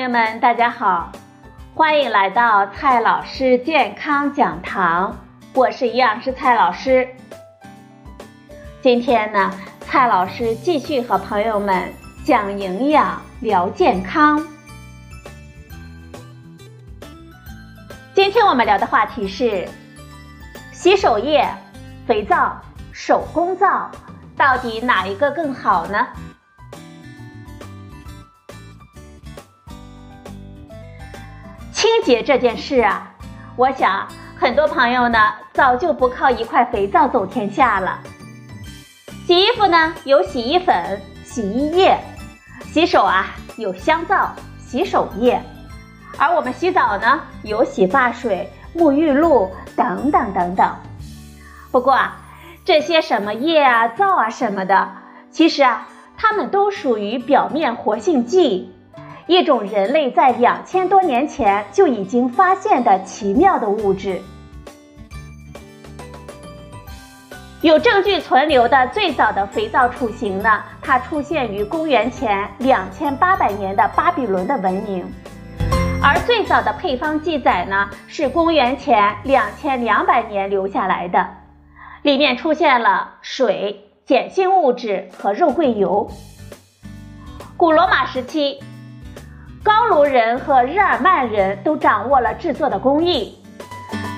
友们，大家好，欢迎来到蔡老师健康讲堂，我是营养师蔡老师。今天呢，蔡老师继续和朋友们讲营养、聊健康。今天我们聊的话题是洗手液、肥皂、手工皂，到底哪一个更好呢？洁这件事啊，我想很多朋友呢早就不靠一块肥皂走天下了。洗衣服呢有洗衣粉、洗衣液，洗手啊有香皂、洗手液，而我们洗澡呢有洗发水、沐浴露等等等等。不过啊，这些什么液啊、皂啊什么的，其实啊，它们都属于表面活性剂。一种人类在两千多年前就已经发现的奇妙的物质，有证据存留的最早的肥皂雏形呢，它出现于公元前两千八百年的巴比伦的文明，而最早的配方记载呢，是公元前两千两百年留下来的，里面出现了水、碱性物质和肉桂油。古罗马时期。高卢人和日耳曼人都掌握了制作的工艺，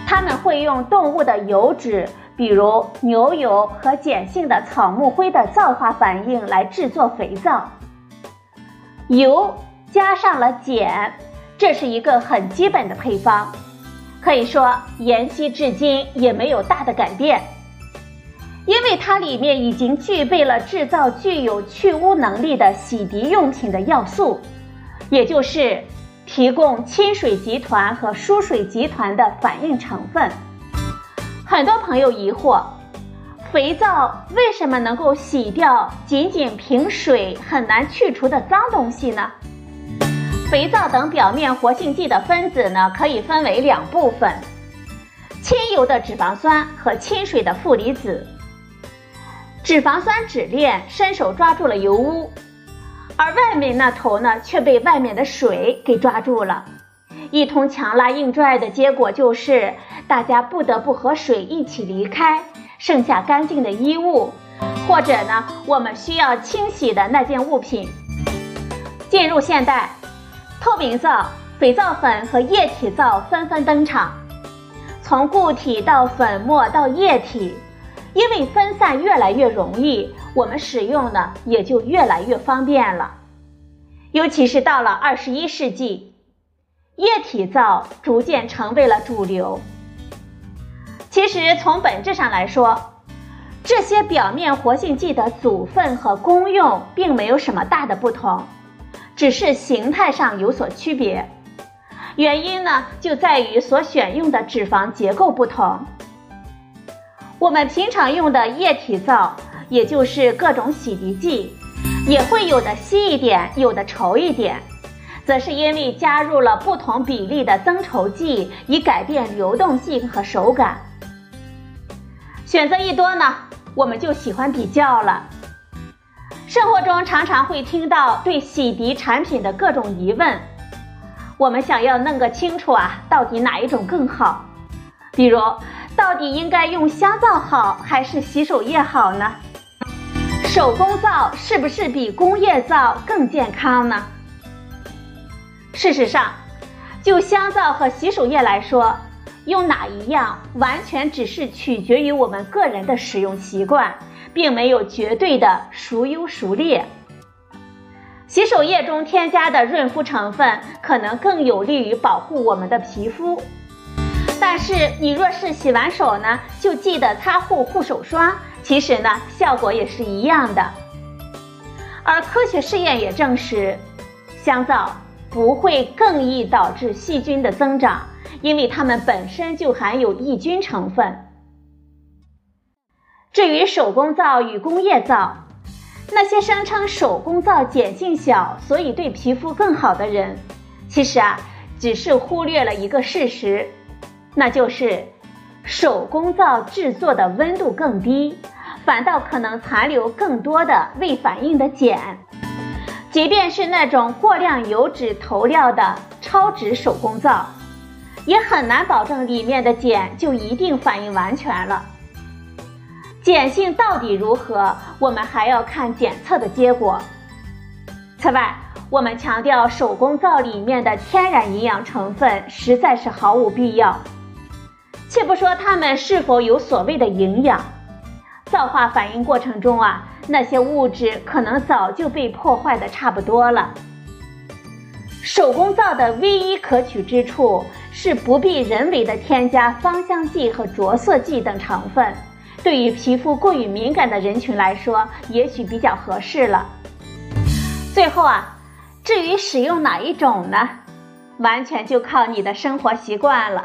他们会用动物的油脂，比如牛油和碱性的草木灰的皂化反应来制作肥皂。油加上了碱，这是一个很基本的配方，可以说沿袭至今也没有大的改变，因为它里面已经具备了制造具有去污能力的洗涤用品的要素。也就是提供亲水集团和疏水集团的反应成分。很多朋友疑惑，肥皂为什么能够洗掉仅仅凭水很难去除的脏东西呢？肥皂等表面活性剂的分子呢，可以分为两部分：亲油的脂肪酸和亲水的负离子。脂肪酸脂链伸手抓住了油污。而外面那头呢，却被外面的水给抓住了，一通强拉硬拽的结果就是，大家不得不和水一起离开，剩下干净的衣物，或者呢，我们需要清洗的那件物品。进入现代，透明皂、肥皂粉和液体皂纷纷登场，从固体到粉末到液体。因为分散越来越容易，我们使用呢也就越来越方便了。尤其是到了二十一世纪，液体皂逐渐成为了主流。其实从本质上来说，这些表面活性剂的组分和功用并没有什么大的不同，只是形态上有所区别。原因呢就在于所选用的脂肪结构不同。我们平常用的液体皂，也就是各种洗涤剂，也会有的稀一点，有的稠一点，则是因为加入了不同比例的增稠剂，以改变流动性和手感。选择一多呢，我们就喜欢比较了。生活中常常会听到对洗涤产品的各种疑问，我们想要弄个清楚啊，到底哪一种更好？比如。到底应该用香皂好还是洗手液好呢？手工皂是不是比工业皂更健康呢？事实上，就香皂和洗手液来说，用哪一样完全只是取决于我们个人的使用习惯，并没有绝对的孰优孰劣。洗手液中添加的润肤成分可能更有利于保护我们的皮肤。但是你若是洗完手呢，就记得擦护护手霜，其实呢效果也是一样的。而科学试验也证实，香皂不会更易导致细菌的增长，因为它们本身就含有抑菌成分。至于手工皂与工业皂，那些声称手工皂碱性小，所以对皮肤更好的人，其实啊只是忽略了一个事实。那就是手工皂制作的温度更低，反倒可能残留更多的未反应的碱。即便是那种过量油脂投料的超值手工皂，也很难保证里面的碱就一定反应完全了。碱性到底如何，我们还要看检测的结果。此外，我们强调手工皂里面的天然营养成分实在是毫无必要。且不说它们是否有所谓的营养，皂化反应过程中啊，那些物质可能早就被破坏的差不多了。手工皂的唯一可取之处是不必人为的添加芳香剂和着色剂等成分。对于皮肤过于敏感的人群来说，也许比较合适了。最后啊，至于使用哪一种呢，完全就靠你的生活习惯了。